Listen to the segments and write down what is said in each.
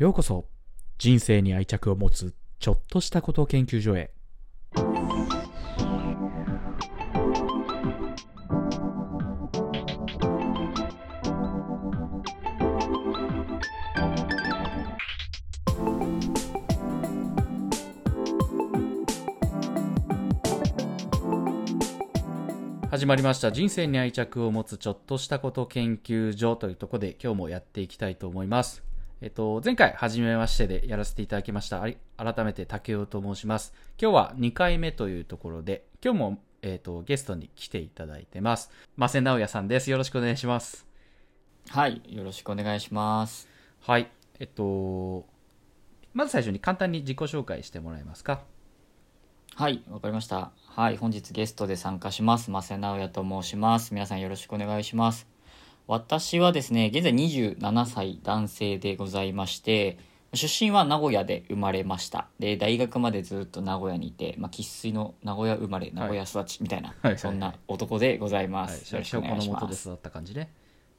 ようこそ。人生に愛着を持つちょっとしたこと研究所へ。始まりました。人生に愛着を持つちょっとしたこと研究所というところで今日もやっていきたいと思います。えっと、前回、初めましてでやらせていただきました。改めて竹雄と申します。今日は2回目というところで、今日も、えっと、ゲストに来ていただいてます。マセ直也さんです。よろしくお願いします。はい、よろしくお願いします。はい、えっと、まず最初に簡単に自己紹介してもらえますか？はい、わかりました。はい、本日ゲストで参加します。マセ直也と申します。皆さんよろしくお願いします。私はですね、現在27歳男性でございまして、出身は名古屋で生まれました。で、大学までずっと名古屋にいて、まあ、生粋の名古屋生まれ、名古屋育ちみたいな、はい、そんな男でございます。はい、シャチホコの元で育った感じね。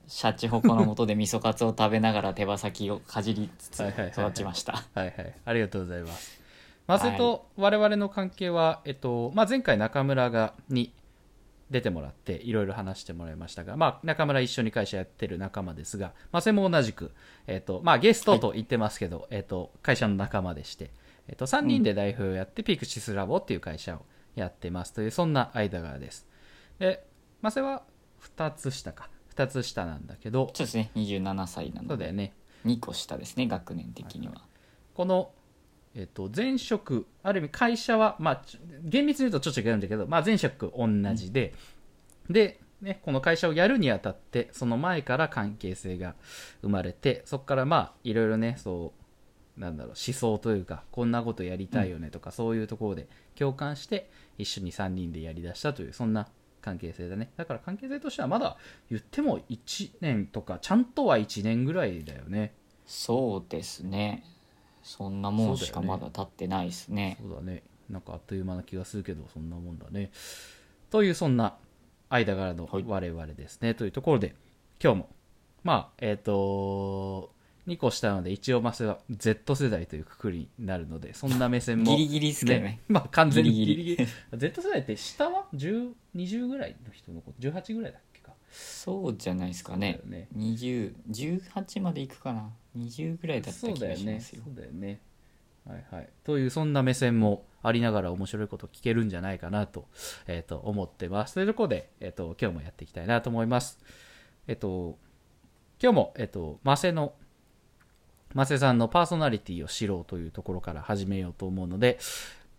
シャチホコの元で味噌カツを食べながら手羽先をかじりつつ育ちました。はいはい。ありがとうございます。まあ、それと我々の関係は、えっと、まあ、前回中村が、に、出てもらっていろいろ話してもらいましたが、まあ、中村一緒に会社やってる仲間ですが、まあ、それも同じく、えっ、ー、と、まあ、ゲストと言ってますけど、はい、えっ、と、会社の仲間でして、えっ、と、3人で代表をやって、うん、ピクシスラボっていう会社をやってますという、そんな間柄です。で、まあ、それは2つ下か。2つ下なんだけど。そうですね、27歳なので。そうだよね。2個下ですね、学年的には。はい、このえっと、前職、ある意味会社は、まあ、厳密に言うとちょっと違うんだけど、まあ、前職同じで、うん、で、ね、この会社をやるにあたって、その前から関係性が生まれて、そこからまあ、いろいろね、そう、なんだろう、思想というか、こんなことやりたいよねとか、うん、そういうところで共感して、一緒に3人でやりだしたという、そんな関係性だね。だから関係性としてはまだ言っても1年とか、ちゃんとは1年ぐらいだよね。そうですね。そんなもんしかまだ経ってないですね。そうだね。なんかあっという間な気がするけどそんなもんだね。というそんな間柄の我々ですね、はい、というところで今日もまあえっ、ー、と2個下なので一応まあは Z 世代というくくりになるのでそんな目線も、ギリギリですけどね。まあ完全にギリギリ。Z 世代って下は1020ぐらいの人のこと？18ぐらいだっけか？そうじゃないですかね。ね。2018までいくかな20ぐらいだった気がしますよ。そうだよね。はいはい、というそんな目線もありながら面白いこと聞けるんじゃないかなと,、えー、と思ってます。というところで、えーと、今日もやっていきたいなと思います。えっ、ー、と今日も、えっ、ー、と、マセのマセさんのパーソナリティを知ろうというところから始めようと思うので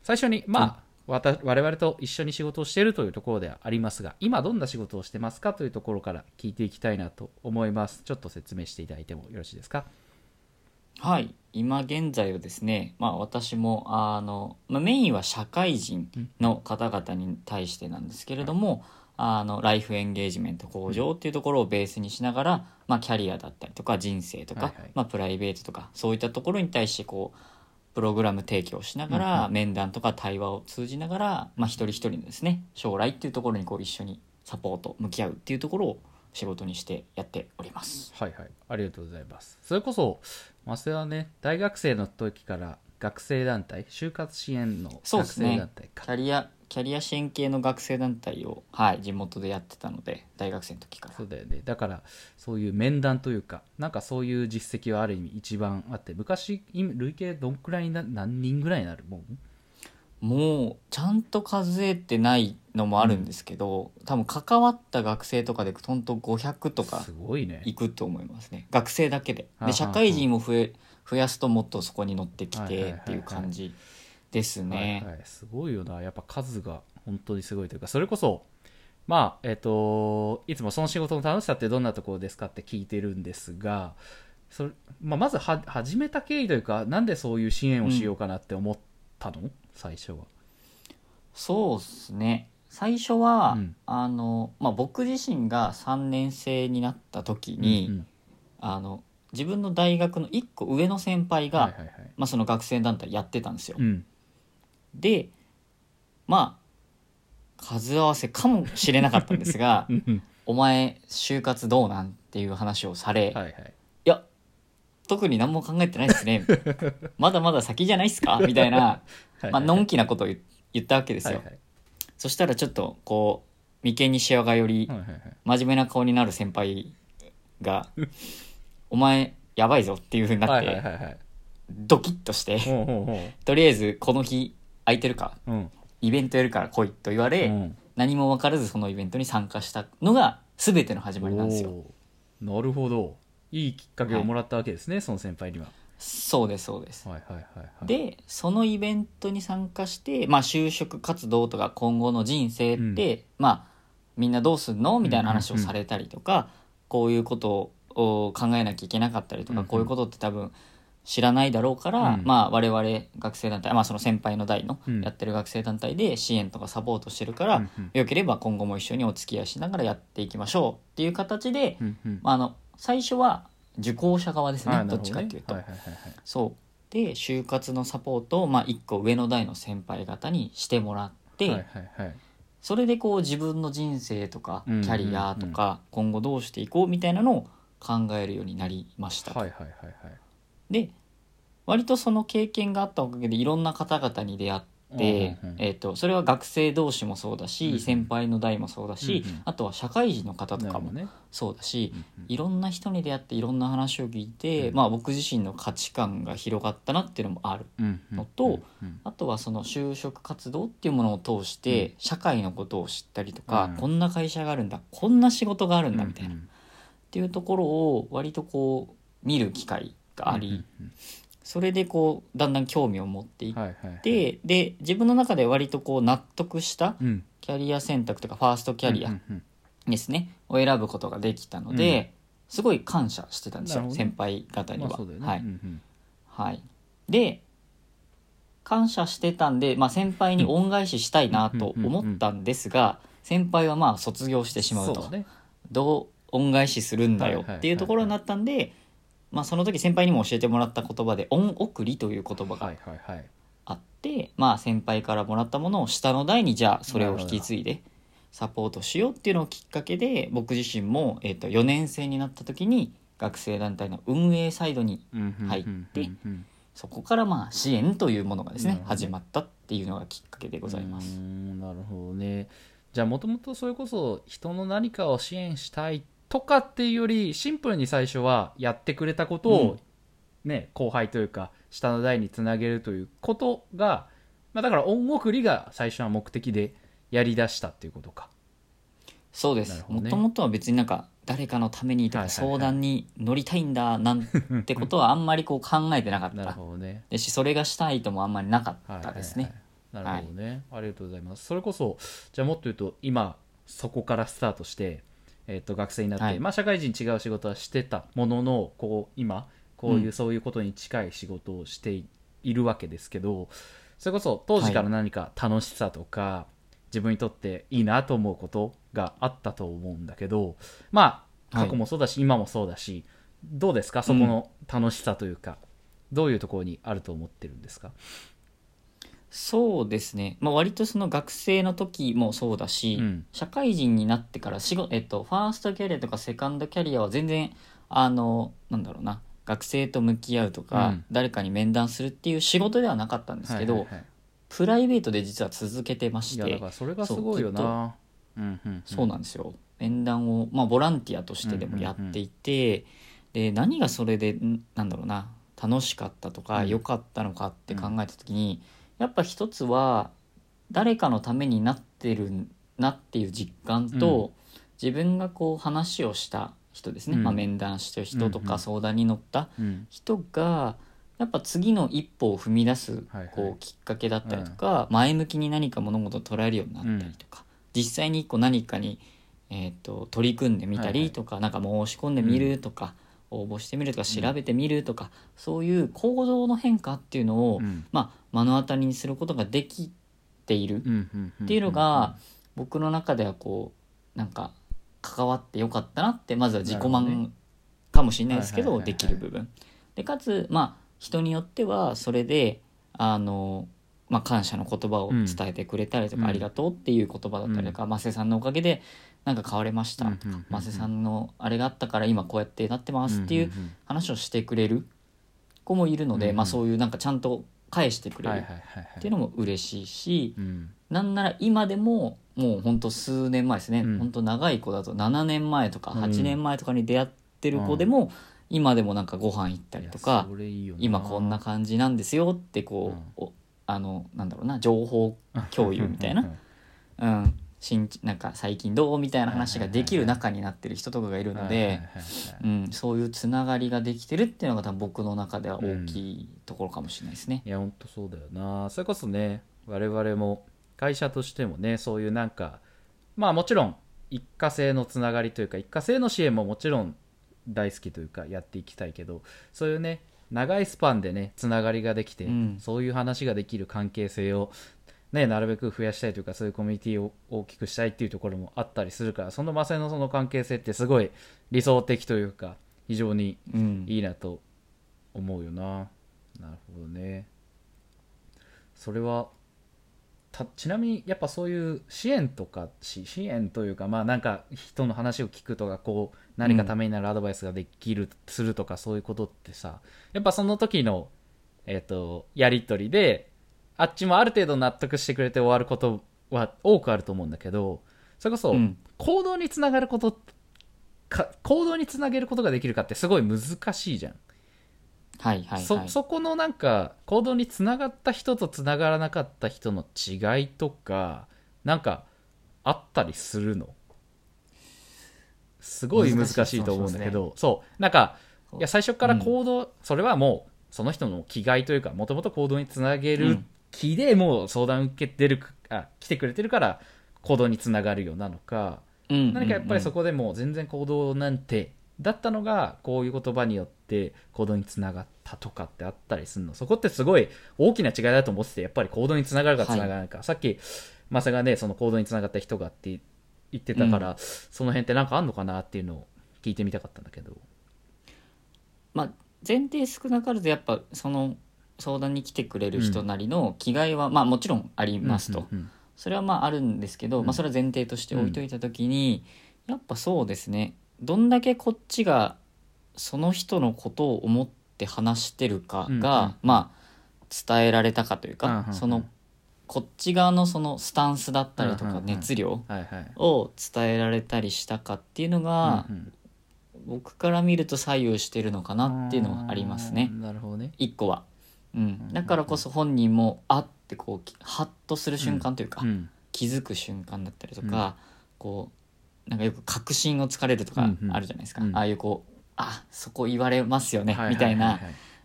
最初にまあ、我々と一緒に仕事をしているというところではありますが今どんな仕事をしてますかというところから聞いていきたいなと思います。ちょっと説明していただいてもよろしいですか？はい。今現在はですね、まあ、私もあの、まあ、メインは社会人の方々に対してなんですけれども、あのライフエンゲージメント向上っていうところをベースにしながら、まあ、キャリアだったりとか人生とか、はいはい、まあ、プライベートとかそういったところに対してこうプログラム提供しながら、面談とか対話を通じながら、まあ、一人一人のですね将来っていうところにこう一緒にサポート向き合うっていうところを仕事にしてやっております。はいはい。ありがとうございます。それこそ増田はね大学生の時から学生団体就活支援の学生団体か、ね、キャリアキャリア支援系の学生団体を、はい、地元でやってたので大学生の時から。そうだよね。だからそういう面談というかなんかそういう実績はある意味一番あって昔累計どんくらいな何人ぐらいになる？もんもうちゃんと数えてないのもあるんですけど、うん、多分関わった学生とかでほんと500とかいくと思いますね、ね、学生だけで。で社会人も増え増やすともっとそこに乗ってきてっていう感じですね、はいはい、すごいよな。やっぱ数が本当にすごいというかそれこそまあえっ、ー、といつもその仕事の楽しさってどんなところですかって聞いてるんですがそれ、まあ、まずは始めた経緯というかなんでそういう支援をしようかなって思ったの、うん最初は。そうっすね。最初は、うん、あのまあ、僕自身が3年生になった時に、うんうん、あの自分の大学の1個上の先輩が、はいはいはい、まあ、その学生団体やってたんですよ。うん、でまあ数合わせかもしれなかったんですが「お前就活どうなん?」っていう話をされ、はいはい、特に何も考えてないですね。まだまだ先じゃないっすか？みたいな、はいまあのんきなことを言言ったわけですよ、はいはいそしたらちょっとこう眉間にしわがより真面目な顔になる先輩が「お前やばいぞ」っていうふうになっはいはいてはいはい。ドキッとしてとりあえずこの日空いてるかううん。イベントやるから来いと言われ、うん。何も分からずそのイベントに参加したのが全ての始まりなんですよ。なるほどいいきっかけをもらったわけですね、その先輩には。そうですそうです。はいはいはいはい。でそのイベントに参加して、まあ、就職活動とか今後の人生って、まあ、みんなどうすんの？みたいな話をされたりとか、こういうことを考えなきゃいけなかったりとか、うんうん。こういうことって多分知らないだろうから、うん。まあ、我々学生団体、まあ、その先輩の代のうん。やってる学生団体で支援とかサポートしてるから、うんうん。よければ今後も一緒にお付き合いしながらやっていきましょうっていう形で、うんうん。まあ、あの最初は受講者側ですねどっちかっていうと。はいはいはいはい。そう。で就活のサポートを、まあ、1個上の代の先輩方にしてもらって、はいはいはい。それでこう自分の人生とかキうんうんうん。ャリアとか今後どうしていこうみたいなのを考えるようになりました。と、はいはいはいはい。で割とその経験があったおかげでいろんな方々に出会って、うんうんうんえー、とそれは学生同士もそうだし、うんうん。先輩の代もそうだし、うんうん。あとは社会人の方とかもそうだし、うんうん。いろんな人に出会っていろんな話を聞いて、うん。まあ、僕自身の価値観が広がったなっていうのもあるうんうんのとうん。あとはその就職活動っていうものを通して社会のことを知ったりとか、うん。こんな会社があるんだこんな仕事があるんだみたいな、っうんていうところを割とこう見る機会があり、うんそれでこうだんだん興味を持っていっうんはいはいはい。て、で自分の中で割とこう納得したうん。キャリア選択とかファーストキャリアうんうんですね、を選ぶことができたので、すごい感謝してたんですよ、先輩方には。まあね。はい。うんうんはい、で感謝してたんで、まあ、先輩に恩返ししたいなと思ったんですが先輩はまあ卒業してしまうと。そうだね。どう恩返しするんだよはいはいはいはい。っていうところになったんで、まあ、その時先輩にも教えてもらった言葉で「恩送り」という言葉がはいはいはい。あって、まあ、先輩からもらったものを下の代にじゃあそれを引き継いでサポートしようっていうのをきっかけで僕自身も、えー、と4年生になった時に学生団体の運営サイドに入ってそこからまあ支援というものがですね始まったっていうのがきっかけでございます。んなるほどね。じゃあもともとそれこそ人の何かを支援したいとかっていうよりシンプルに最初はやってくれたことを、ね後輩というか下の代につなげるということが、まあ、だから恩送りが最初は目的でやりだしたっていうことか。そうです。もともとは別になんか誰かのためにとかはいはいはい。相談に乗りたいんだなんてことはあんまりこう考えてなかっなるたほどね。ですしそれがしたいともあんまりなかっはいたですね。はいはい。なるほどね、ありがとうございます。それこそじゃあもっと言うと今そこからスタートして、えっと学生になって、はい。まあ、社会人違う仕事はしてたもののこう今こういう、うん。そういうことに近い仕事をしていいるわけですけどそれこそ当時から何か楽しさとか、自分にとっていいなと思うことがあったと思うんだけどまあはい。過去もそうだし、今もそうだしどうですか？そこの楽しさというか、どういうところにあると思ってるんですか？そうですね、まあ、割とその学生の時もそうだし、うん。社会人になってから仕事、えっと、ファーストキャリアとかセカンドキャリアは全然あのなんだろうな学生と向き合うとか、うん。誰かに面談するっていう仕事ではなかったんですけど、はいはいはい。プライベートで実は続けてましていやだからそれがすごいよな。うんうんうん。そうなんですよ。面談を、まあ、ボランティアとしてでもやっていて、で何がそれでんなんだろうな楽しかったとかうん。良、かったのかって考えた時に、やっぱ一つは誰かのためになってるなっていう実感と、自分がこう話をした人ですね、うん。まあ、面談した人とか相談に乗ったうん。人がやっぱ次の一歩を踏み出すこうきっかけだったりとか、前向きに何か物事を捉えるようになったりとか、実際にこう何かに、えー、と取り組んでみたりとか、なんか申し込んでみるとか、応募してみるとか調べてみるとか、そういう行動の変化っていうのを、うん。まあ、目の当たりにすることができているうんうんうんっていうのが、僕の中ではこうなんか関わってよかったなってまずは自己満ね。かもしれないですけどできる部分。でかつまあ人によってはそれであの、まあ、感謝の言葉を伝えてくれたりとか、うん。ありがとうっていう言葉だったりとか、マセさんのおかげでなんか変われました。マセさんのあれがあったから今こうやってなってますっていう話をしてくれる子もいるので、うんうん。まあ、そういうなんかちゃんと返してくれる。っていうのも嬉しいし、うん。なんなら今でももうほんと数年前ですね、うん。ほんと長い子だと7年前とかうん。8年前とかに出会ってる子でも、今でもなんかご飯行ったりといか今こんな感じなんですよってこう、おあのなんだろうな情報共有みたいな。うん、新なんか最近どうみたいな話ができる仲になってる人とかがいるので、うん、そういうつながりができてるっていうのが多分僕の中では大きいところかもしれないですね。いや本当そうだよな。それこそね我々も会社としてもねそういうなんかまあもちろん一過性のつながりというか一過性の支援ももちろん大好きというかやっていきたいけどそういうね長いスパンでねつながりができて、うん。そういう話ができる関係性をね、なるべく増やしたいというかそういうコミュニティを大きくしたいっていうところもあったりするからそのマセのその関係性ってすごい理想的というか非常にうん。いいなと思うよな。なるほどね。それはたちなみにやっぱそういう支援とかし支援というかまあなんか人の話を聞くとかこう何かためになるアドバイスができる、するとかそういうことってさやっぱその時のえっ、とやり取りであっちもある程度納得してくれて終わることは多くあると思うんだけどそれこそうん。行動につながることか行動につなげることができるかってすごい難しいじゃん。はいはいはい。そそこのなんか行動につながった人とつながらなかった人の違いとかなんかあったりするの？すごい難しいと思うんだけどそう,、なんかいや最初から行動、それはもうその人の気概というかもともと行動につなげるうん気でもう相談受けてるあ来てくれてるから行動につながるよなのか。うん。何かやっぱりそここでもう全然行動なんてだったのがこういう言葉によって行動につながったとかってあったりするの。そこってすごい大きな違いだと思っててやっぱり行動につながるかつながらないか、さっきマサがねその行動につながった人がって言ってたから、その辺って何かあんのかなっていうのを聞いてみたかったんだけど。まあ前提少なからずやっぱその相談に来てくれる人なりの気概はまあもちろんありますと、それはまああるんですけど、うん。まあ、それは前提として置いといた時に、やっぱそうですね。どんだけこっちがその人のことを思って話してるかが、うんうんまあ伝えられたかといううんか、うんうん。そのこっち側のそのスタンスだったりとか熱量を伝えられたりしたかっていうのが、うんうん。僕から見ると左右してるのかなっていうのはありますね。なるほどね。一個は、うん、だからこそ本人もあってこうハッとする瞬間というか、うん。気づく瞬間だったりとか、こうなんかよく確信をつかれるとかうんうん。あるじゃないですか、うん。ああいうこうあそこ言われますよね、みたいな。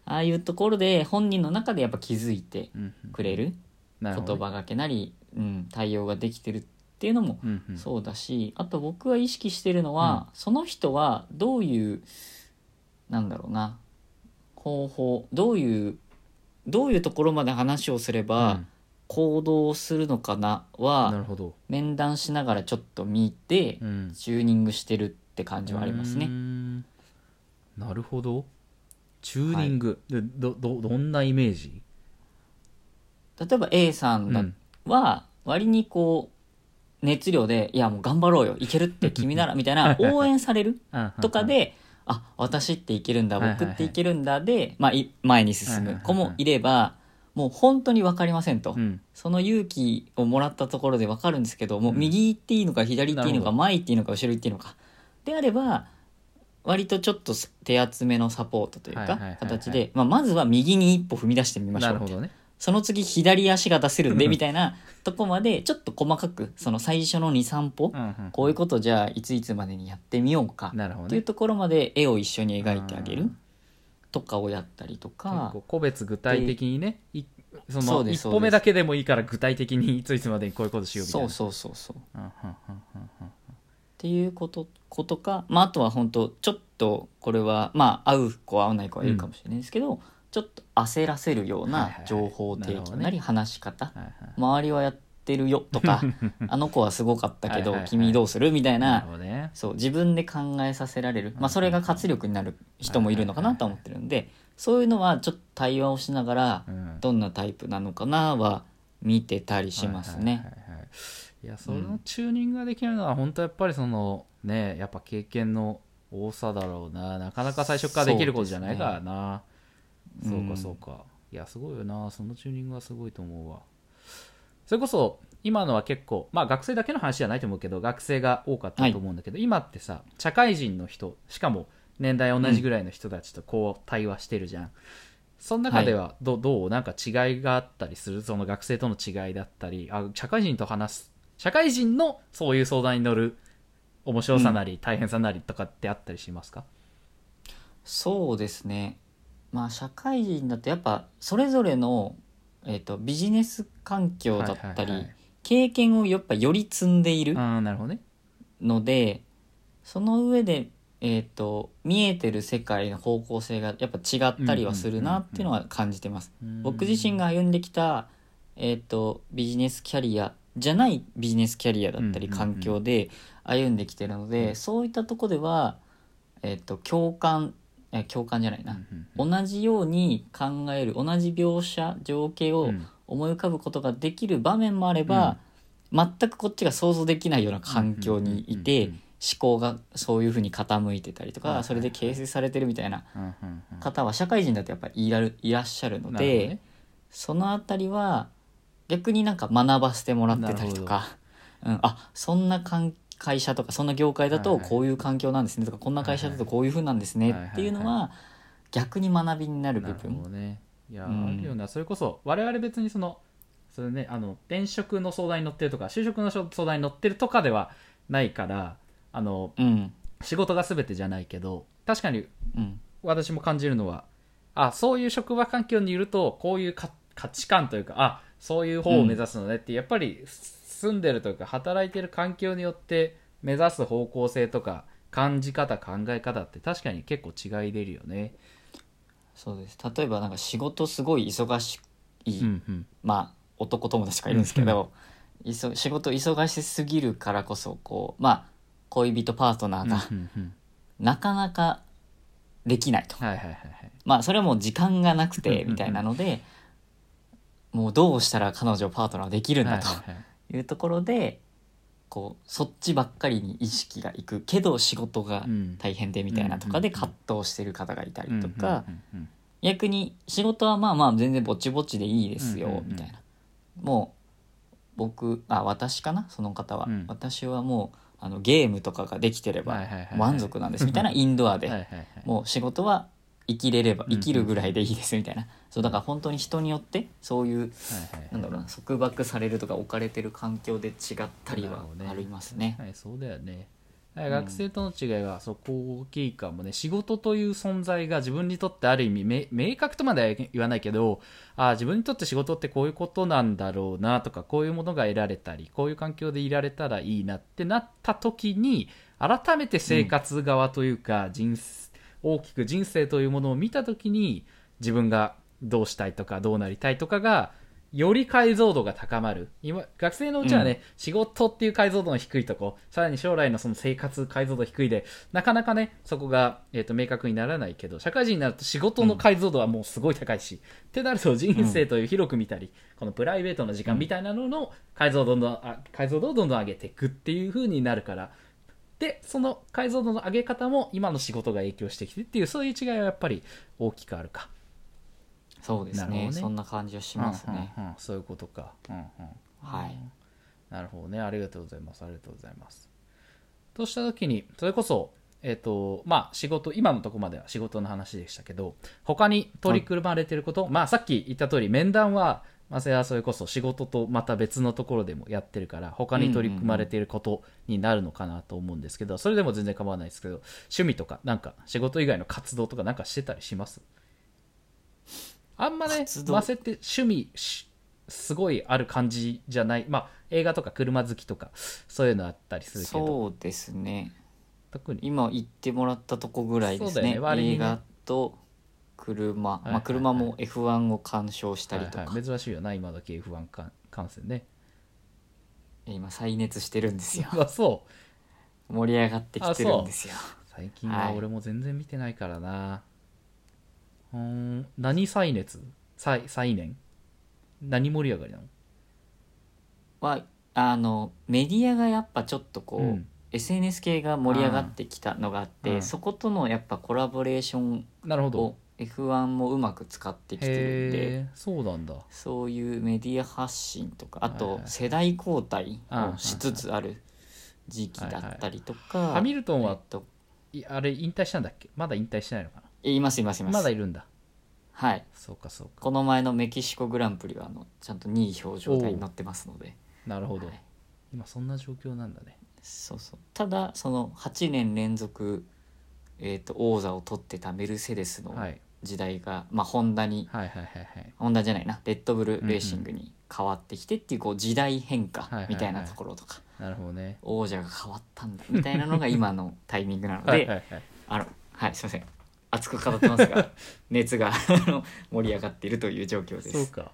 ああいうところで本人の中でやっぱ気づいてうんうんくれる言葉がけなり、うん、対応ができてるっていうのもうんうん。そうだしあと僕は意識してるのは、その人はどういうなんだろうな方法どういうどういうところまで話をすれば行動するのかなはるほど。面談しながらちょっと見てうん。チューニングしてるって感じはありますね。ん。なるほど。チューニング、でどどどんなイメージ、例えば A さんだうん。は割にこう熱量で「いやもう頑張ろうよいけるって君なら」みたいな応援されるとかで「あ私っていけるんだはいはいはい。僕っていけるんだ」で、まあ、い前に進む子もいればもう本当に分かりませんと、うん。その勇気をもらったところで分かるんですけどもううん右行っていいのか左行っていいのかなるほど。前行っていいのか後ろ行っていいのか。であれば割とちょっと手厚めのサポートというかはいはいはいはい形で、まあ、まずは右に一歩踏み出してみましょうってなるほどねその次左足が出せるんでみたいなとこまでちょっと細かくその最初の23歩、うんうんこういうことじゃあいついつまでにやってみようかっていうところまで絵を一緒に描いてあげるうん。とかをやったりと結か構個別具体的にねいその一歩目だけでもいいから具体的にいついつまでにこういうことしようみたいな。そうそうそうそう。っうんうんうんうんうん。ていうことことか、まあ、あとは本当ちょっとこれはまあ合う子は合わない子はいるかもしれないですけど、ちょっと焦らせるような情報提供なり話し方、周りはやってるよとか あの子はすごかったけど君どうするみたいなね。そう自分で考えさせられる、まあ、それが活力になる人もいるのかなとは思ってるんでそういうのはちょっと対話をしながらうん。どんなタイプなのかなは見てたりしますね。いやそのチューニングができるのは本当やっぱりそのねやっぱ経験の多さだろうな。なかなか最初からできることじゃないからなそうかそうか、いやすごいよな。そのチューニングはすごいと思うわ。それこそ今のは結構まあ学生だけの話じゃないと思うけど学生が多かったと思うんだけど、今ってさ社会人の人しかも年代同じぐらいの人たちとこう対話してるじゃん、その中ではど,、うどう？なんか違いがあったりする？その学生との違いだったり。あ社会人と話す社会人のそういう相談に乗る面白さなり大変さなりとかってあったりしますか、そうですねまあ社会人だとやっぱそれぞれの、えー、とビジネス環境だったり、はいはいはい。経験をやっぱより積んでいるああなるほどね。のでその上で、えー、と見えてる世界の方向性がやっぱ違ったりはするなっていうのは感じてます。僕自身が歩んできた、えー、とビジネスキャリアじゃないビジネスキャリアだったりうんうんうん環境で歩んできてるので、うん。そういったとこでは、えー、と共感え共感じゃないな、うん同じように考える同じ描写情景をうん。思い浮かぶことができる場面もあれば、全くこっちが想像できないような環境にいて、思考がそういうふうに傾いてたりとか、それで形成されてるみたいな方は社会人だとやっぱりいらるいらっしゃるのでどね。そのあたりは逆になんか学ばせてもらってたりとか、うん、あそんな関会社とかそんな業界だとこういう環境なんですね。とかこんな会社だとこういうふうなんですね。っていうのは逆に学びになる部分。どね。いや、うん。あるよな。それこそ我々別にそのそれねあの転職の相談に乗ってるとか就職の相談に乗ってるとかではないからあのうん。仕事が全てじゃないけど確かにうん。私も感じるのはあそういう職場環境にいるとこういうか価値観というかあそういう方を目指すのねって、やっぱり住んでるというか働いてる環境によって目指す方向性とか感じ方考え方って確かに結構違い出るよね。そうです。例えばなんか仕事すごい忙しい、うんうん。まあ男友達とかいるんですけど、いそ仕事忙しすぎるからこそこうまあ恋人パートナーがうんうんうん。なかなかできないと、はいはいはいはい。まあそれはもう時間がなくうんうんうん。てみたいなのでもうどうしたら彼女パートナーできるんだとはいうところでこうそっちばっかりに意識がいくけど仕事がうん。大変でみたいなとかで葛藤してる方がいたりとか逆に仕事はまあまあ全然ぼちぼちでいいですよみたいな。もう僕あ私かな？その方は。うん。私はもうあのゲームとかができてれば満足なんです。みたいなインドアで。もう仕事は生きれればうんうん。生きるぐらいでいいですみたいな。そうだから本当に人によってそういうなんだろうな束縛されるとか置かれてる環境で違ったりはありますね。はい、そうだよね。はい学生との違いはそこ大きいかもね。仕事という存在が自分にとってある意味め明確とまでは言わないけどあ自分にとって仕事ってこういうことなんだろうなとかこういうものが得られたりこういう環境でいられたらいいなってなった時に改めて生活側というか、人大きく人生というものを見た時に自分がどうしたいとかどうなりたいとかがより解像度が高まる。今学生のうちはね、うん。仕事っていう解像度の低いとこさらに将来のその生活解像度低いでなかなかねそこが、えー、と明確にならないけど社会人になると仕事の解像度はもうすごい高いし、ってなると人生という広く見たり、このプライベートの時間みたいなのの解像度のあ解像度をどんどん上げていくっていう風になるからでその解像度の上げ方も今の仕事が影響してきてっていうそういう違いはやっぱり大きくあるか。そうですね。ね。そんな感じはしますね。うんうんうん。そういうことか、うんうん、はい。なるほどね。ありがとうございます。ありがとうございます。とした時にそれこそえっ、とまあ仕事今のとこまでは仕事の話でしたけど他に取り組まれてること、まあさっき言った通り面談はまあそれはそれこそ仕事とまた別のところでもやってるから他に取り組まれていることになるのかなと思うんですけど、それでも全然構わないですけど趣味とかなんか仕事以外の活動とかなんかしてたりします？あんまね活動？ませって趣味しすごいある感じじゃないまあ映画とか車好きとかそういうのあったりするけど。そうですね。特に。今言ってもらったとこぐらいですね。ね。ね。映画と車、いはいまあ、車も F1 を鑑賞したりとか、はいはい、珍しいよな今時 F1 観観戦ね。今再熱してるんですよ。あそう。盛り上がってきてるんですよ。最近は俺も全然見てないからな、うーん。何再熱？再再燃？何盛り上がりなの？はあのメディアがやっぱちょっとこう、うん。SNS 系が盛り上がってきたのがあって、うん。そことのやっぱコラボレーションなるほど。を F1 もうまく使ってきてるんでそうなんだ。そういうメディア発信とかあと世代交代うんをしつつある時期だったりとか、ハミルトンはえっといあれ引退したんだっけ？まだ引退してないのかいますいますいまなますだいるんだ。はい。そうかそうか。この前のメキシコグランプリはあのちゃんと2位表彰台に乗ってますので。なるほど、はい。今そんな状況なんだね。そうそう。ただその8年連続、えー、と王座を取ってたメルセデスのはい時代が、まあ、ホンダにはいはいはいはい。ホンダじゃないな。レッドブルレーシングに変わってきてっていうこう時代変化みたいなところとか、なるほどね。王者が変わったんだみたいなのが今のタイミングなので、はいはいはい。あのはいすいません。熱く語ってますが 熱があの盛り上がっているという状況です。そうか。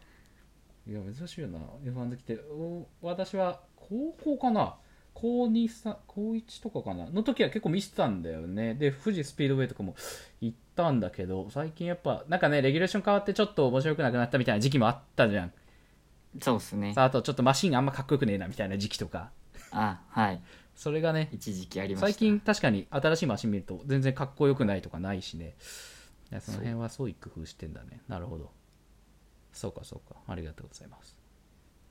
いや珍しいよな。F1 好きってお私は高校かな？高2さ高1とかかな？の時は結構見せてたんだよね。で富士スピードウェイとかも行ったんだけど最近やっぱなんかねレギュレーション変わってちょっと面白くなくなったみたいな時期もあったじゃん。そうですね。さああとちょっとマシンあんまかっこよくねえなみたいな時期とか。あはい。それがね一時期ありました。最近確かに新しいマシン見ると全然かっこよくないとかないしね。その辺はそういう工夫してんだね。なるほど。そうかそうか。ありがとうございます。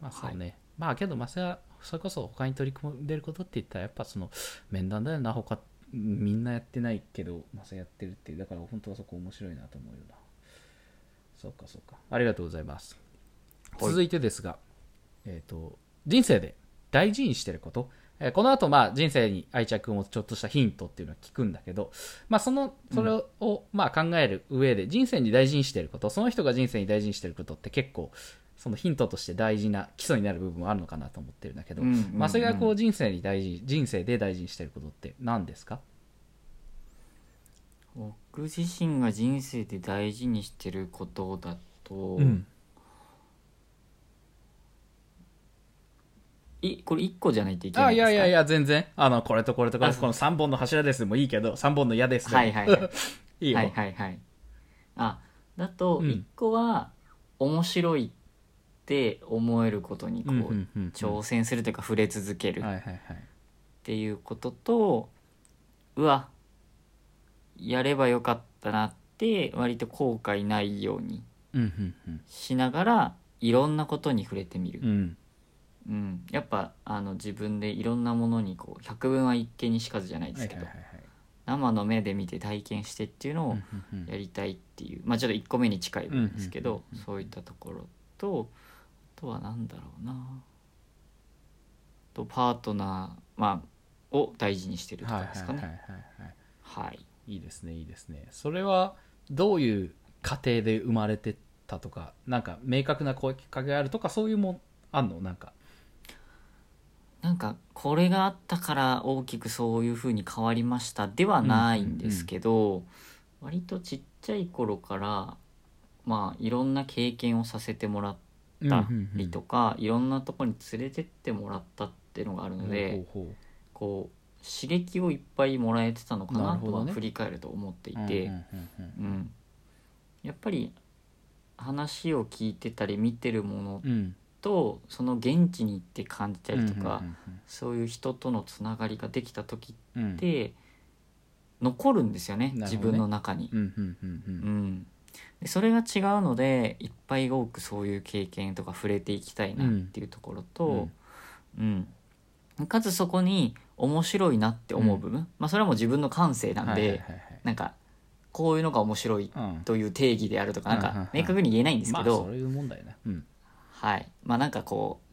まあそうね、まあけどまあそれはそれこそ他に取り組んでることって言ったらやっぱその面談だよな他みんなやってないけどまあそれやってるっていうだから本当はそこ面白いなと思うよな。そうかそうか。ありがとうございます。はい。続いてですが、えっ、と人生で大事にしてること、えーこの後まあ人生に愛着を持つちょっとしたヒントっていうのを聞くんだけど、まあ、そのそれをまあ考える上で人生に大事にしてることその人が人生に大事にしてることって結構そのヒントとして大事な基礎になる部分もあるのかなと思ってるんだけど、うんうんうん。まあ、それがこう人生に大事人生で大事にしてることって何ですか？僕自身が人生で大事にしてることだと、うん。いこれ1個じゃないといけないんですか？あいやいやいや全然。あのこれとこれとこれあこの3本の柱ですでもいいけど3本の矢ですはいはいはい。いいよ、はいはいはい。あだとうん。1個は面白いって思えることにこう,、挑戦するというか触れ続ける。っていうことと、うわやればよかったなって割と後悔ないようにしながらいろんなことに触れてみる、うん。うん、やっぱあの自分でいろんなものにこう百聞は一見にしかずじゃないですけど、生の目で見て体験してっていうのをやりたいっていう、まあちょっと1個目に近い部分ですけど、そういったところとあとは何だろうな。とパートナー、まあ、を大事にしてるとはいかですかね。はいはいはいはいはい。い。いですねいいですね。それはどういう過程で生まれてったとかなんか明確なこういうきっかけがあるとかそういうもんあんの？なんか。なんかこれがあったから大きくそういう風に変わりましたではないんですけど、割とちっちゃい頃からまあいろんな経験をさせてもらったりとか、いろんなとこに連れてってもらったっていうのがあるので、ほうほうこう刺激をいっぱいもらえてたのかなとは振り返ると思っていて、うんうんうんうんやっぱり話を聞いてたり見てるものうん。うんとその現地に行って感じたりとか、うんそういう人とのつながりができた時うんうん。って残るんですよねね自分の中に。うんうんうんううんんでそれが違うのでいっぱい多くそういう経験とか触れていきたいなっていうところと、うん。かつそこに面白いなって思う部分、まあ、それはもう自分の感性なんで、はいはいはいはい。なんかこういうのが面白いうんという定義であるとかなんうんうんうん。か明確に言えないんですけど、まあそういうもんだよね。うん。はい。まあなんかこう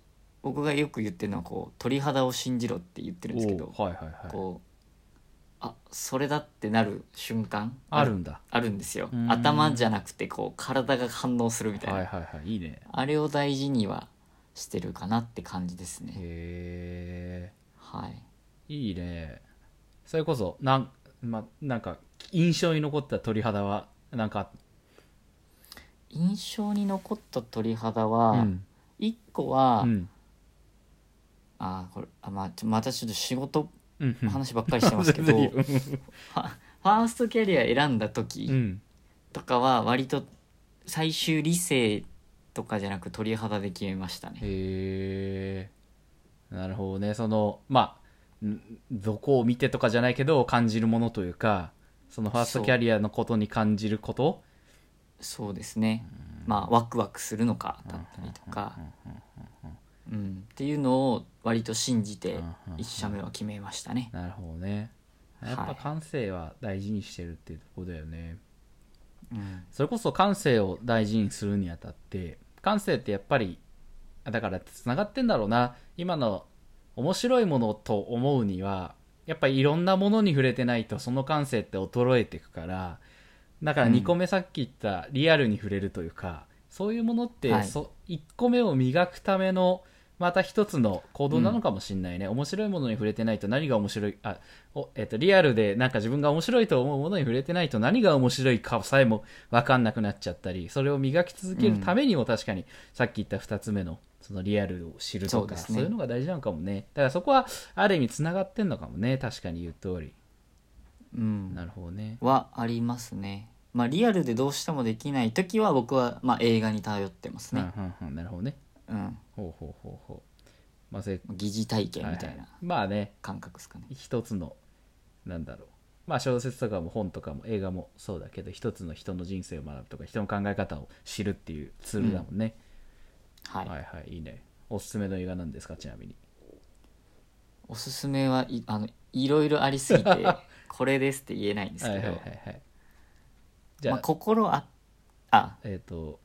僕がよく言ってるのはこう鳥肌を信じろって言ってるんですけど、はいはいはい。こうあそれだってなる瞬間？あるんだ。あるんですよ。うん。頭じゃなくてこう体が反応するみたいな、はいはいはいいいね。あれを大事にはしてるかなって感じですね。へはい。えいいね。それこそなん,、ま、なんか印象に残った鳥肌はなんか印象に残った鳥肌は、うん。一個は、うん。あーこれあ、まあ、ちょまたちょっと仕事うんの話ばっかりしてますけど、全然いいよ。ファーストキャリア選んだ時うん。とかは割と最終理性とかじゃなく鳥肌で決めましたね。へえなるほどね。そのまあんどこを見てとかじゃないけど感じるものというかそのファーストキャリアのことに感じること？そうですね。まあワクワクするのかだったりとか、うん、っていうのを割と信じて1社目は決めましたね。なるほどね。やっぱ感性は大事にしてるっていうところだよね、うん。それこそ感性を大事にするにあたって感性ってやっぱりあだからつながってんだろうな。今の面白いものと思うにはやっぱりいろんなものに触れてないとその感性って衰えていくからだからうん。2個目さっき言ったリアルに触れるというか、そういうものって、はい。そ1個目を磨くためのまた一つの行動なのかもしれないね、面白いものに触れてないと何が面白いあお、えっとリアルでなんか自分が面白いと思うものに触れてないと何が面白いかさえも分かんなくなっちゃったりそれを磨き続けるためにも確かにさっき言った2つ目のそのリアルを知るとかそうね。いうのが大事なのかもね。だからそこはある意味つながってんのかもね。確かに言う通り。うん。なるほどね。はありますね。まあリアルでどうしてもできない時は僕はまあ映画に頼ってますね、うんうんうん。なるほどねうん、ほうほうほうほう。まあせ疑似体験みたいはなはまあね。感覚ですかね、一つのなんだろう。まあ小説とかも本とかも映画もそうだけど一つの人の人生を学ぶとか人の考え方を知るっていうツールだもんね、はい、はいはいいいね。おすすめの映画なんですか？ちなみに。おすすめはいあのいろいろありすぎて これですって言えないんですけど、はいはいはいはい。じゃあ、まあ、心ああ。えっ、と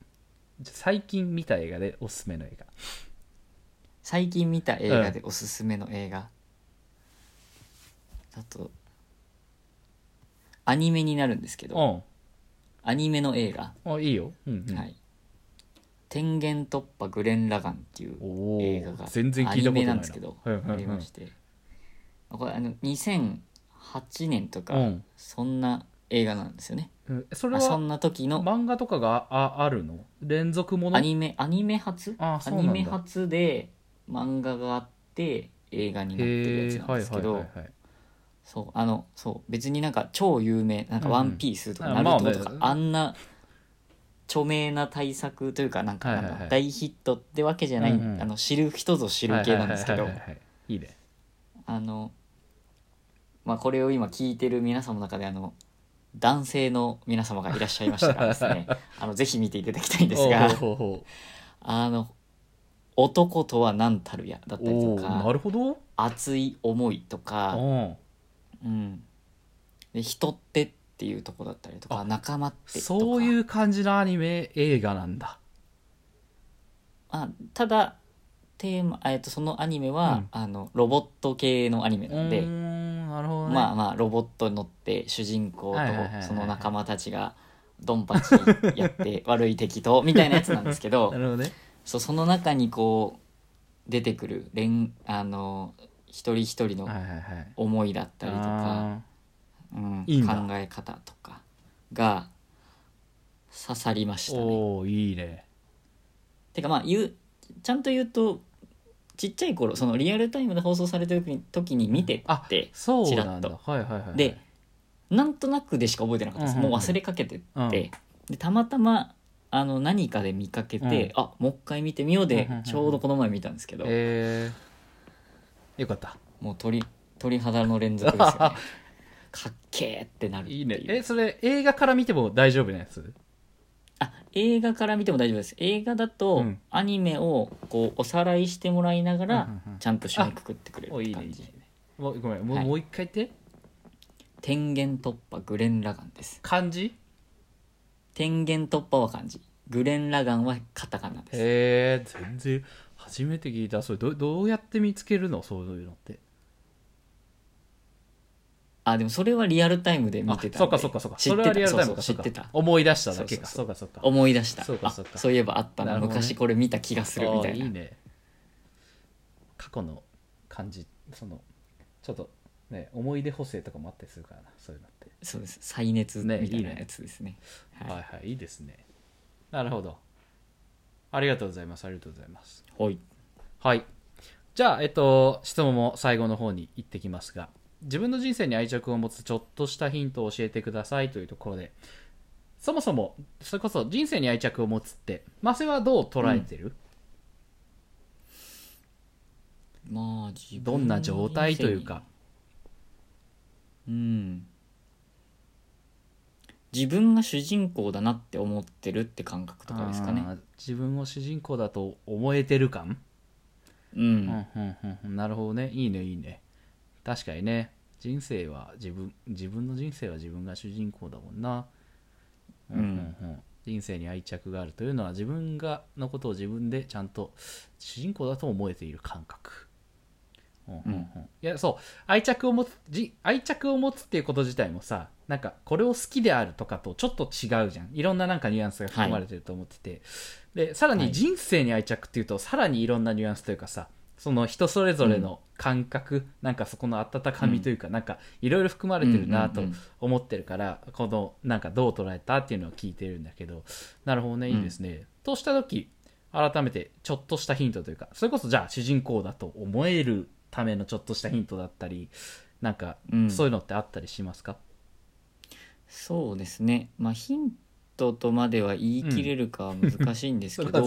最近見た映画でおすすめの映画。最近見た映画でおすすめの映画、だとアニメになるんですけど。アニメの映画。うんあいいよ、うんうん。はい「天元突破グレン・ラガン」っていう映画が全然聞いたことないな。アニメなんですけどはいはいはい。ありまして。これあの2008年とかうん。そんな映画なんですよね。うん。それはあそんな時の漫画とかがああるの？連続もの？アニメ？アニメ初アニメ初で漫画があって映画になってるやつなんですけどそうあのそう別になんか超有名なんか「うん。うんワンピースとか「あナルトとか、まあねあんな著名な対策というかなんかはいはいはい。あの大ヒットってわけじゃない、うんうん。あの知る人ぞ知る系なんですけどあのまあこれを今聞いてる皆様の中であの男性の皆様がいらっしゃいましたらですね あのぜひ見ていただきたいんですがあの男とは何たるやだっうたりとおーなかるほど。熱い思いとか、うん。うん、で人ってっていうとこだったりとかあ仲間ってとか。そういう感じのアニメ映画なんだ。あただテーマ、えっとそのアニメは、うん。あのロボット系のアニメなんで、んなるほどね。まあまあロボットに乗って主人公はいはいはいはいとその仲間たちがドンパチやって 悪い敵とみたいなやつなんですけど。なるほどね。そうその中にこう出てくる連あの一人一人のはいはいはい。思いだったりとか、あうん、いいんだ。考え方とかが刺さりましーたね。おーいいね。てかまあ言うちゃんと言うとちっちゃい頃そのリアルタイムで放送されてる時に見てあってちらっと。はいはいはいはい。でなんとなくでしか覚えてなかったです、うんうんうんもう忘れかけてて、うん。でたまたまあの何かで見かけて、あもう一回見てみようで、うんうんうんうん。ちょうどこの前見たんですけど、えー、よかった。もう鳥鳥肌の連続ですよね。かっけーってなるいう。いいね。えそれ映画から見ても大丈夫なやつ？あ映画から見ても大丈夫です。映画だと、うん。アニメをこうおさらいしてもらいながら、うんうんうん。ちゃんと締めくくってくれるおいいね感じいいね。もうごめん。もう,、はい。もう一回言って。天元突破グレン・ラガンです。漢字？天元突破は漢字。グレン・ラガンはカタカナです。へえ全然初めて聞いた。それどどうやって見つけるの？そういうのってあでもそれはリアルタイムで見てたんで。あそっかそっかそっか。知ってた。それはリアルタイムか。そっかそうそう知ってた。思い出しただけか。そそうかそうか。思い出した。そうかそうか。あそういえばあったな。なるほどね。昔これ見た気がするみたいな。いあーいね。過去の感じそのちょっとね思い出補正とかもあったりするからなそういうのって。そうです。再熱みたいねいいねなやつですね。はいはいいいですね。なるほど。ありがとうございます。ありがとうございます。はい。はい。じゃあ、えっと、質問も最後の方に行ってきますが、自分の人生に愛着を持つちょっとしたヒントを教えてくださいというところで、そもそも、それこそ人生に愛着を持つって、マセはどう捉えてる、まあ自分どんな状態というか。うん。自分が主人公だなって思ってるって感覚とかですかね。自分を主人公だと思えてる感？うん、うんうんうんうん。なるほどね。いいねいいね確かにね。人生は自分自分の人生は自分が主人公だもんな。うんうん。うん人生に愛着があるというのは自分がのことを自分でちゃんと主人公だと思えている感覚。うんうんうん。いやそう。愛着を持つじ愛着を持つっていうこと自体もさなんかこれを好きであるとかとちょっと違うじゃん。いろんななんかニュアンスが含まれてると思ってて、でさらにはい。人生に愛着っていうとさらにいろんなニュアンスというかさその人それぞれの感覚、なんかそこの温かみというか、なんかいろいろ含まれてるなとうんうんうん思ってるから、このなんかどう捉えたっていうのを聞いてるんだけどなるほどねいいですね、とした時改めてちょっとしたヒントというかそれこそじゃあ主人公だと思えるためのちょっとしたヒントだったりなんかうん。そういうのってあったりしますか、そうですね。まあヒントとまでは言い切れるかは難しいんですそけど、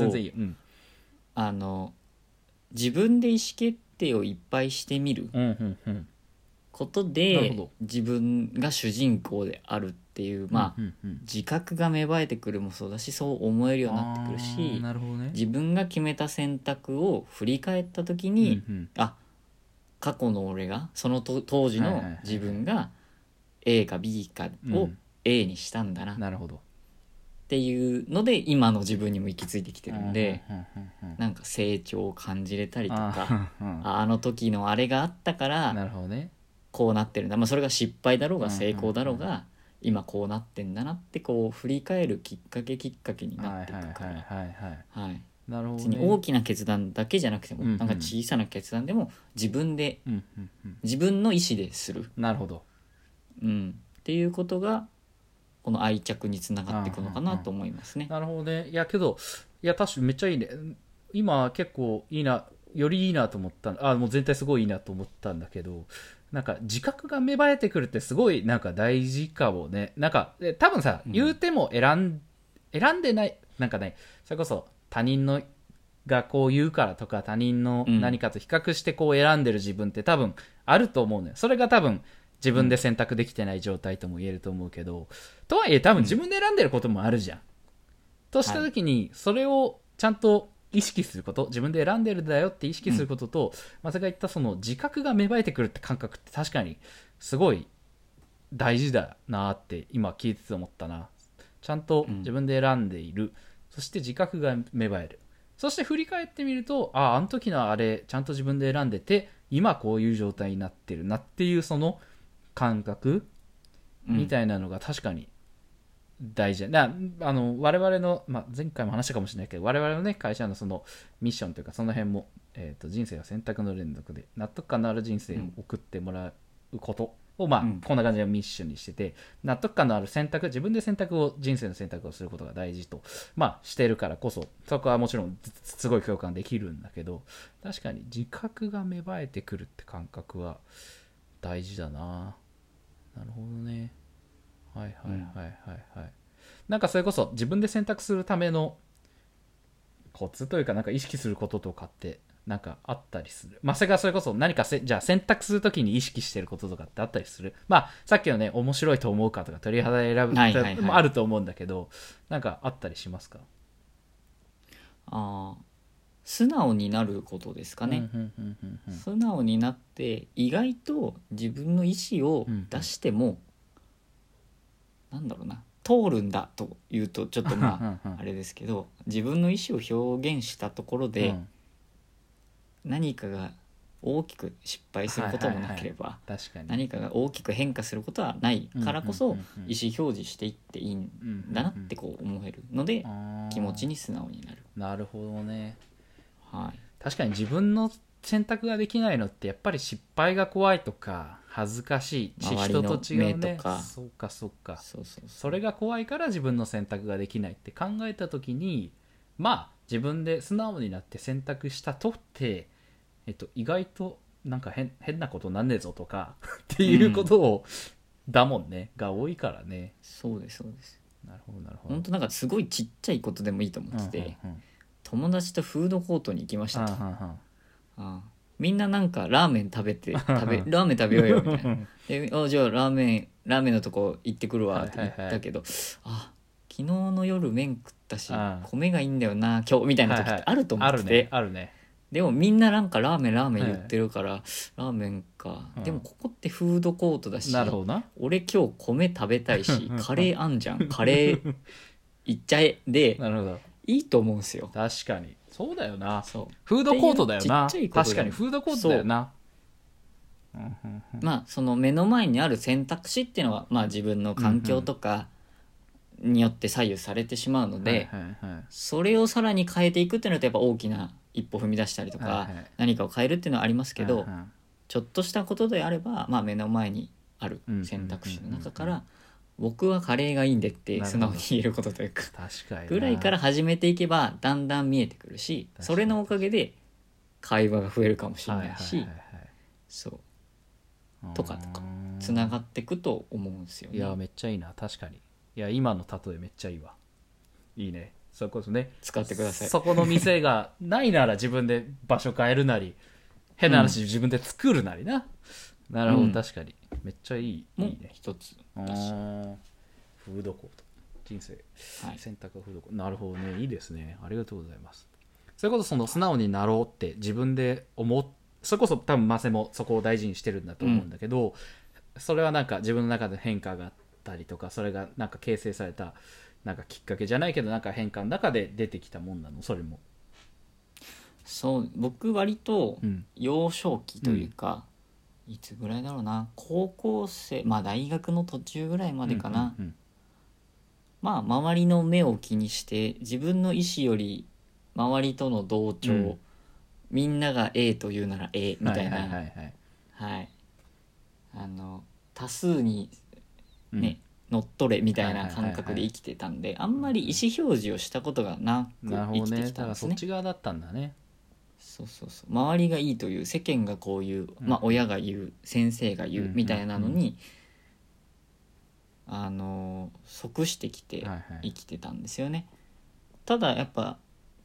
あの自分で意思決定をいっぱいしてみることで自分が主人公であるっていうまあ、自覚が芽生えてくるもそうだしそう思えるようになってくるあしーなるほどね。自分が決めた選択を振り返った時に、うんうん。あ過去の俺がそのと当時の自分が A か B かをうん。A にしたんだな。っなるほどていうので今の自分にも行き着いてきてるんでなんか成長を感じれたりとかあの時のあれがあったかならこうなってるんだ、まあ、それが失敗だろうがうん成功だろううんが今こうなってんだなってこう振り返るきっかけきっかけにはいなっていくから。別にね大きな決断だけじゃなくても、なんか小さな決断でも自分で自分の意思でする、なるほど。うん、っていうことがこの愛着につながっていくのかなと思いますね。なるほどね。いやけどいや確かにめっちゃいいね。今結構いいなよりいいなと思った。あもう全体すごいいいなと思ったんだけどなんか自覚が芽生えてくるってすごいなんか大事かもね。なんかで多分さうん。言うても選ん選んでないなんかねそれこそ他人のがこう言うからとか他人の何かと比較してこう選んでる自分って多分あると思うのよ。それが多分自分で選択できてない状態とも言えると思うけど、とはいえ多分自分で選んでることもあるじゃん、とした時にそれをちゃんと意識すること自分で選んでるんだよって意識することと、松が言ったその自覚が芽生えてくるって感覚って確かにすごい大事だなって今聞いてて思ったな。ちゃんと自分で選んでいる、そして自覚が芽生える。そして振り返ってみるとあああの時のあれちゃんと自分で選んでて今こういう状態になってるなっていうその感覚うん。みたいなのが確かに大事。だなあの我々の、まあ、前回も話したかもしれないけど我々のね会社のそのミッションというかその辺も、えー、と人生は選択の連続で納得感のある人生を送ってもらうことを、まあうん。こんな感じのミッションにしてて納得感のある選択自分で選択を人生の選択をすることが大事と、まあ、してるからこそそこはもちろんすすごい共感できるんだけど確かに自覚が芽生えてくるって感覚は大事だななるほどね。はいはいはいはいはい、なんかそれこそ自分で選択するためのコツというかなんか意識することとかってなんかあったりする。まあそれがそれこそ何かせじゃあ選択するときに意識してることとかってあったりする。まあさっきのね面白いと思うかとか鳥肌選ぶはいはいはい。もあると思うんだけどなんかあったりしますか？あー素直になることですかね、素直になって意外と自分の意思を出しても、なんだろうな通るんだというとちょっとまああれですけど自分の意思を表現したところで、うん。何かが大きく失敗することもなければ、何かが大きく変化することはないからこそ意思表示していっていいんだなってこう思えるので気持ちに素直になる。なるほどねはい。確かに自分の選択ができないのってやっぱり失敗が怖いとか恥ずかしいし周りの人と違うね。目とか。そうかそうか。そうそうそう。それが怖いから自分の選択ができないって考えた時にまあ自分で素直になって選択したとって、えっと、意外となんか変変なことなんねえぞとか っていうことを、だもんね。が多いからね。そうですそうです。なるほどなるほど。本当なんかすごいちっちゃいことでもいいと思ってて、うんうんうん友達とフードコートに行きました。と、あああ。みんななんかラーメン食べて 食べラーメン食べようよみたいな。であじゃあラーメンラーメンのとこ行ってくるわって言ったけど、あ昨日の夜麺食ったし米がいいんだよな今日みたいな時ってあると思って。て、あるねあるね。でもみんななんかラーメンラーメン言ってるから、ラーメンか、うん。でもここってフードコートだしなるほどな。俺今日米食べたいし カレーあんじゃん。カレーいっちゃえ。でなるほどいいと思うんですよ。確かに。そうだよな。そう。フードコートだよな。ちっちゃい確かにフードコートだよな。まあその目の前にある選択肢っていうのは、まあ、自分の環境とかによって左右されてしまうので、それをさらに変えていくっていうのはやっぱ大きな一歩踏み出したりとか、はいはい。何かを変えるっていうのはありますけど、はいはいちょっとしたことであれば、まあ、目の前にある選択肢の中から僕はカレーがいいんでって素直に言えることというか。確かにな。ぐらいから始めていけばだんだん見えてくるしそれのおかげで会話が増えるかもしれはいはいないしはいはい。そう。とかとかうんつながっていくと思うんですよね。いやめっちゃいいな。確かに。いや今の例えめっちゃいいわ。いいね。それこそね。使ってください。そこの店がないなら自分で場所変えるなり変な話、自分で作るなりななるほど、うん確かに。めっちゃいいいもいね一つ。あだしー。フードコート人生。はい。選択はフードコートなるほどねいいですね。ありがとうございます。それこそその素直になろうって自分で思っそれこそ多分マセもそこを大事にしてるんだと思うんだけど、それはなんか自分の中で変化があったりとかそれがなんか形成されたなんかきっかけじゃないけどなんか変化の中で出てきたもんなの？それも。そう僕割とうん。幼少期というか、いつぐらいだろうな？高校生まあ大学の途中ぐらいまでかな、うんうんまあ周りの目を気にして自分の意思より周りとの同調、うん。みんなが A と言うなら A みたいな。はいはいはいはい。はい。あの多数にうん。ね、乗っ取れみたいなはいはいはいはい。感覚で生きてたんであんまり意思表示をしたことがなく生きてきたんですね。ち側だったんだねそうそうそう。周りがいいという世間がこういう、まあ、うん親が言う先生が言ううん。みたいなのに、あの即してきてはいはい。生きてたんですよね。ただやっぱ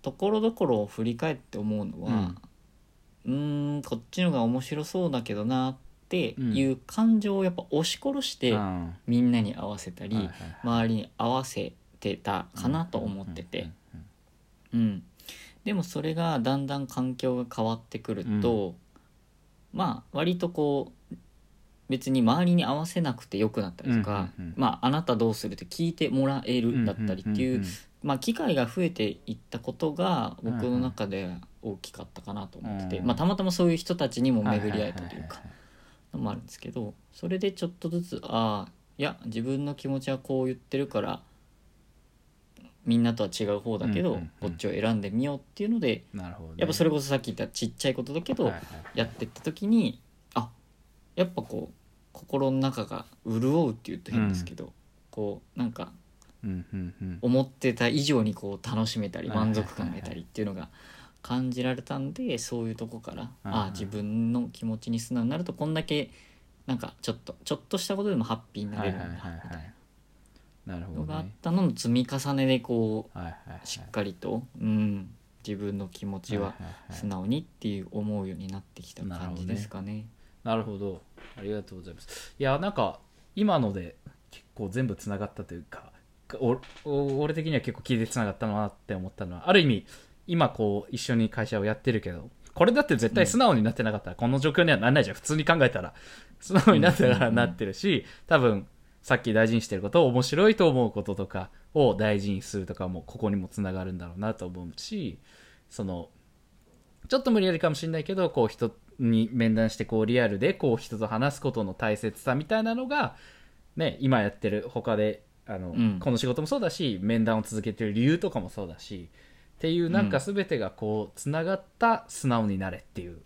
ところどころを振り返って思うのはうーんこっちのが面白そうだけどなっていう感情をやっぱ押し殺してうん。みんなに合わせたり、はいはい周りに合わせてたかなと思ってて。うん、でもそれがだんだん環境が変わってくると、まあ割とこう別に周りに合わせなくてよくなったりとか、うんうんうんまああなたどうするって聞いてもらえるだったりっていう,、んんんん。まあ機会が増えていったことが僕の中で大きかったかなと思ってて、うん。まあたまたまそういう人たちにも巡り合えたというかのもあるんですけどそれでちょっとずつああいや自分の気持ちはこう言ってるからみんなとは違う方だけど、うんうんうん。こっちを選んでみようっていうのでなるほどね。やっぱそれこそさっき言ったちっちゃいことだけど、はいはい。やってった時にあやっぱこう心の中が潤うって言うと変ですけど、こうなんかうんうんうん。思ってた以上にこう楽しめたりはいはいはいはい。満足感が得たりっていうのが感じられたんでそういうとこからはいはいあ自分の気持ちに素直になるとこんだけなんかちょっとちょっとしたことでもハッピーになれるんだはいはいみたいのがあっほどねたのの積み重ねでこうしっかりと、うん、自分の気持ちは素直にっていう思うようになってきた感じですかね。なるほど。ありがとうございます。いやなんか今ので結構全部つながったというかおお俺的には結構聞いてつながったなって思ったのはある意味今こう一緒に会社をやってるけどこれだって絶対素直になってなかったらこの状況にはならないじゃん。普通に考えたら。素直になってからなってるし多分さっき大事にしてることを面白いと思うこととかを大事にするとかもここにもつながるんだろうなと思うしそのちょっと無理やりかもしれないけどこう人に面談してこうリアルでこう人と話すことの大切さみたいなのが、ね、今やってる他であの、うん。この仕事もそうだし面談を続けてる理由とかもそうだしっていうなんか全てがこうつながった素直になれっていう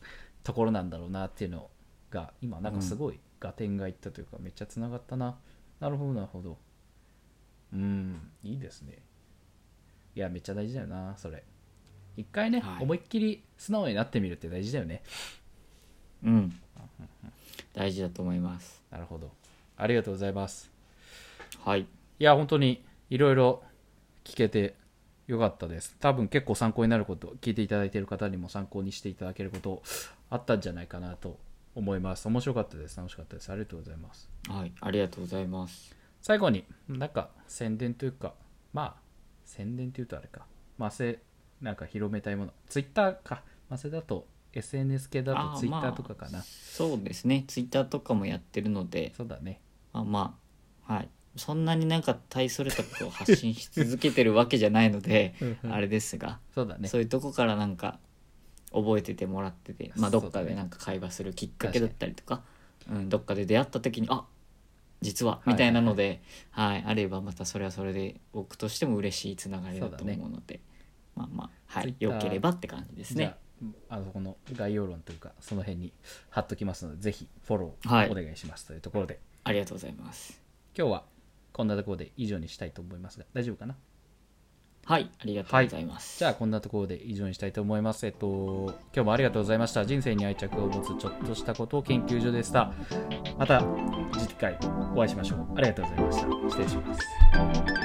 ところなんだろうなっていうのが今なんかすごい合点がいったというかめっちゃつながったななるほどなるほど。うんいいですね。いやめっちゃ大事だよなそれ。一回ね、はい。思いっきり素直になってみるって大事だよね。うん、大事だと思います。なるほど。ありがとうございます。はい、いや本当にいろいろ聞けてよかったです。多分結構参考になること聞いていただいている方にも参考にしていただけることあったんじゃないかなと思います。面白かったです。楽しかったです。ありがとうございます。はい。ありがとうございます。最後になんか宣伝というかまあ宣伝というとあれか。ませなんか広めたいもの。ツイッターか。ませだと SNS 系だとツイッターとかかな、そうですね。ツイッターとかもやってるので。そうだね。まあまあはい。そんなになんか大それたことを発信し続けてるわけじゃないのであれですが、そうだね。そういうとこからなんか覚えててもらってて、まあ、どっかでなんか会話するきっかけだったりとかうん、どっかで出会った時にあ実はみたいなので、はいあればまたそれはそれで僕としても嬉しいつながりだと思うのでまあまあはいよければって感じですね。ああそこの概要欄というかその辺に貼っときますのでぜひフォロはい。ーお願いしますというところで、ありがとうございます。今日はこんなところで以上にしたいと思いますが大丈夫かな？はいありがとうございます、じゃあこんなところで以上にしたいと思います。えっと、今日もありがとうございました。人生に愛着を持つちょっとしたことを研究所でした。また次回お会いしましょう。ありがとうございました。失礼します。